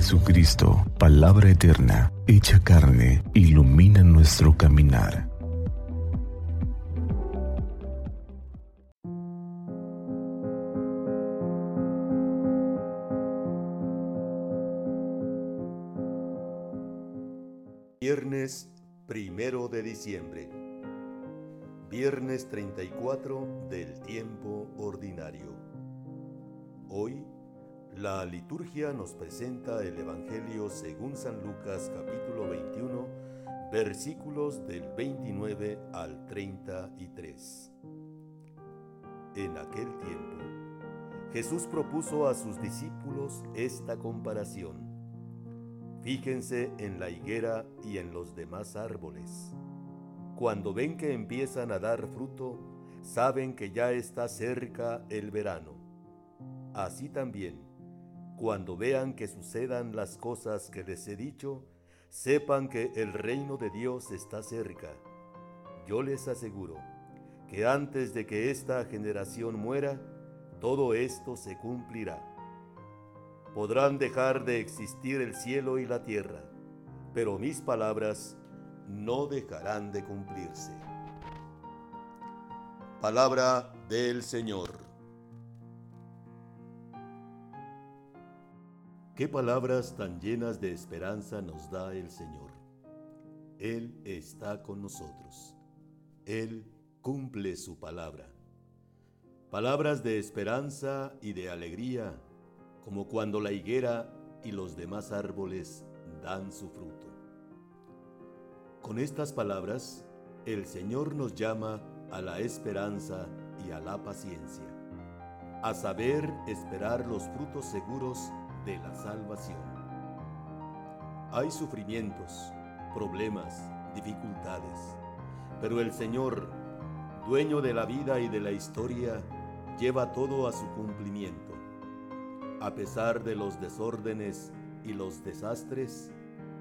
Jesucristo, palabra eterna, hecha carne, ilumina nuestro caminar. Viernes primero de diciembre. Viernes 34 del tiempo ordinario. Hoy la liturgia nos presenta el Evangelio según San Lucas capítulo 21 versículos del 29 al 33. En aquel tiempo, Jesús propuso a sus discípulos esta comparación. Fíjense en la higuera y en los demás árboles. Cuando ven que empiezan a dar fruto, saben que ya está cerca el verano. Así también, cuando vean que sucedan las cosas que les he dicho, sepan que el reino de Dios está cerca. Yo les aseguro que antes de que esta generación muera, todo esto se cumplirá. Podrán dejar de existir el cielo y la tierra, pero mis palabras no dejarán de cumplirse. Palabra del Señor. Qué palabras tan llenas de esperanza nos da el Señor. Él está con nosotros. Él cumple su palabra. Palabras de esperanza y de alegría, como cuando la higuera y los demás árboles dan su fruto. Con estas palabras, el Señor nos llama a la esperanza y a la paciencia, a saber esperar los frutos seguros de la salvación. Hay sufrimientos, problemas, dificultades, pero el Señor, dueño de la vida y de la historia, lleva todo a su cumplimiento. A pesar de los desórdenes y los desastres,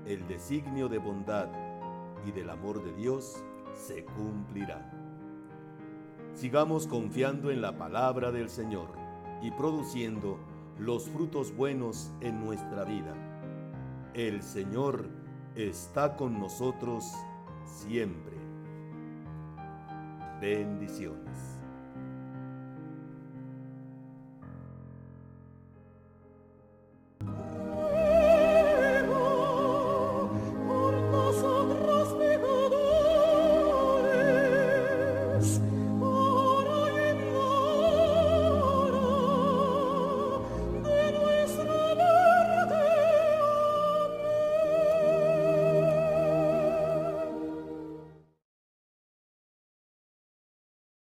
el designio de bondad y del amor de Dios se cumplirá. Sigamos confiando en la palabra del Señor y produciendo los frutos buenos en nuestra vida. El Señor está con nosotros siempre. Bendiciones.